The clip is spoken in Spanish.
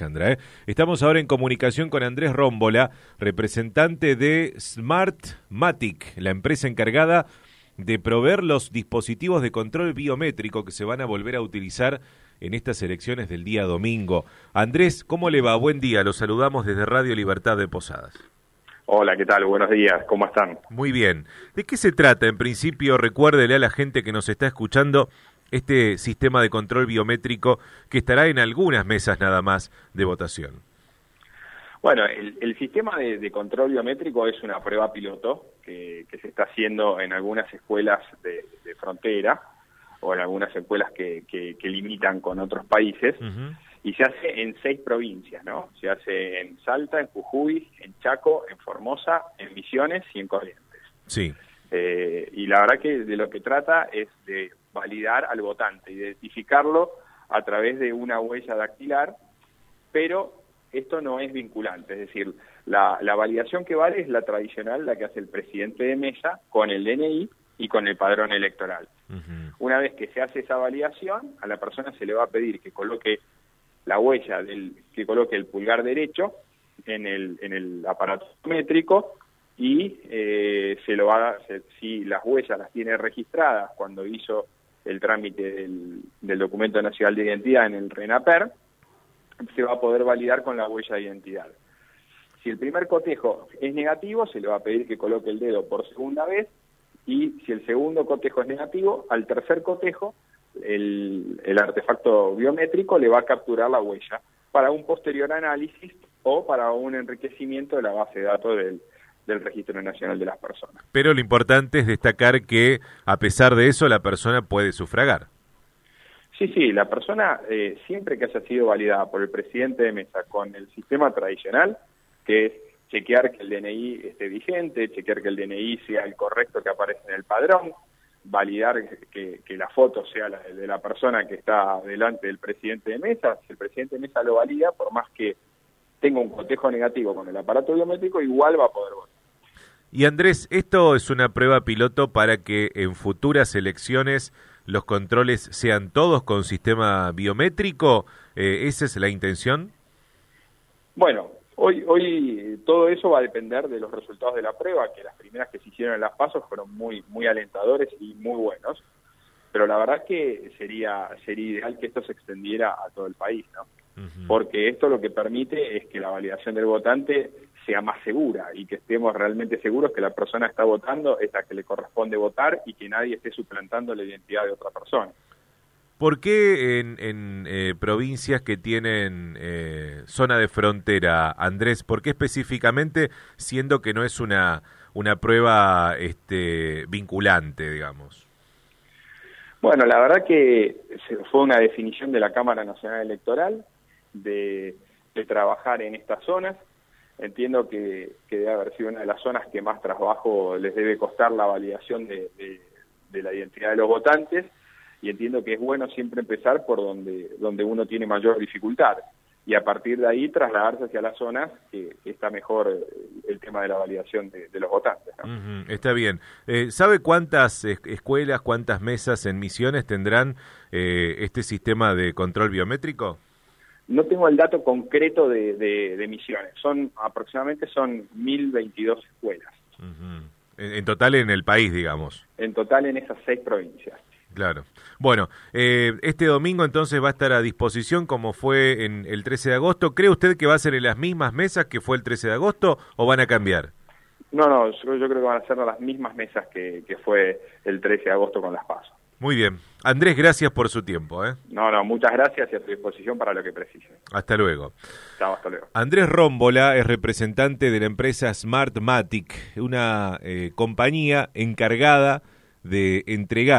Alejandra. ¿eh? Estamos ahora en comunicación con Andrés Rómbola, representante de Smartmatic, la empresa encargada de proveer los dispositivos de control biométrico que se van a volver a utilizar en estas elecciones del día domingo. Andrés, ¿cómo le va? Buen día, los saludamos desde Radio Libertad de Posadas. Hola, ¿qué tal? Buenos días, ¿cómo están? Muy bien. ¿De qué se trata? En principio, recuérdele a la gente que nos está escuchando este sistema de control biométrico que estará en algunas mesas nada más de votación. Bueno, el, sistema de, control biométrico es una prueba piloto que, se está haciendo en algunas escuelas de, frontera o en algunas escuelas que, limitan con otros países y se hace en seis provincias, ¿no? Se hace en Salta, en Jujuy, en Chaco, en Formosa, en Misiones y en Corrientes. Sí. Eh, y la verdad que de lo que trata es de validar al votante, identificarlo a través de una huella dactilar, pero esto no es vinculante, es decir, la, validación que vale es la tradicional, la que hace el presidente de mesa con el DNI y con el padrón electoral. Una vez que se hace esa validación, a la persona se le va a pedir que coloque la huella, del, que coloque el pulgar derecho en el, en el aparato métrico y eh, se lo va a, si las huellas las tiene registradas cuando hizo el trámite del, documento nacional de identidad en el RENAPER, se va a poder validar con la huella de identidad. Si el primer cotejo es negativo, se le va a pedir que coloque el dedo por segunda vez y si el segundo cotejo es negativo, al tercer cotejo el, el artefacto biométrico le va a capturar la huella para un posterior análisis o para un enriquecimiento de la base de datos del, del Registro Nacional de las Personas. Pero lo importante es destacar que, a pesar de eso, la persona puede sufragar. Sí, sí, la persona, eh, siempre que haya sido validada por el presidente de mesa con el sistema tradicional, que es chequear que el DNI esté vigente, chequear que el DNI sea el correcto que aparece en el padrón, validar que, la foto sea la de la persona que está delante del presidente de mesa, si el presidente de mesa lo valida, por más que tenga un cotejo negativo con el aparato biométrico, igual va a poder votar. Y Andrés, esto es una prueba piloto para que en futuras elecciones los controles sean todos con sistema biométrico. Eh, ¿Esa es la intención? Bueno, hoy, hoy todo eso va a depender de los resultados de la prueba, que las primeras que se hicieron en las pasos fueron muy, muy alentadores y muy buenos. Pero la verdad que sería, sería ideal que esto se extendiera a todo el país, ¿no? Porque esto lo que permite es que la validación del votante sea más segura y que estemos realmente seguros que la persona está votando es la que le corresponde votar y que nadie esté suplantando la identidad de otra persona. ¿Por qué en, eh, provincias que tienen eh, zona de frontera, Andrés, por qué específicamente, siendo que no es una, una prueba este, vinculante, digamos? Bueno, la verdad que fue una definición de la Cámara Nacional Electoral de, trabajar en estas zonas entiendo que, debe haber sido una de las zonas que más trabajo les debe costar la validación de, la identidad de los votantes y entiendo que es bueno siempre empezar por donde, donde uno tiene mayor dificultad y a partir de ahí trasladarse hacia las zonas que, está mejor el tema de la validación de, los votantes. está bien. Eh, ¿Sabe cuántas escuelas, cuántas mesas en misiones tendrán eh, este sistema de control biométrico? No tengo el dato concreto de, de, Misiones, son aproximadamente son 1022 escuelas. en, total en el país, digamos. En total en esas seis provincias. Claro. Bueno, eh, este domingo entonces va a estar a disposición como fue en el 13 de agosto. ¿Cree usted que va a ser en las mismas mesas que fue el 13 de agosto o van a cambiar? No, no, yo, creo que van a ser las mismas mesas que, que fue el 13 de agosto con las pasos. Muy bien. Andrés, gracias por su tiempo. ¿eh? No, no, muchas gracias y a tu disposición para lo que precise. Hasta luego. Chao, hasta luego. Andrés Rómbola es representante de la empresa Smartmatic, una eh, compañía encargada de entregar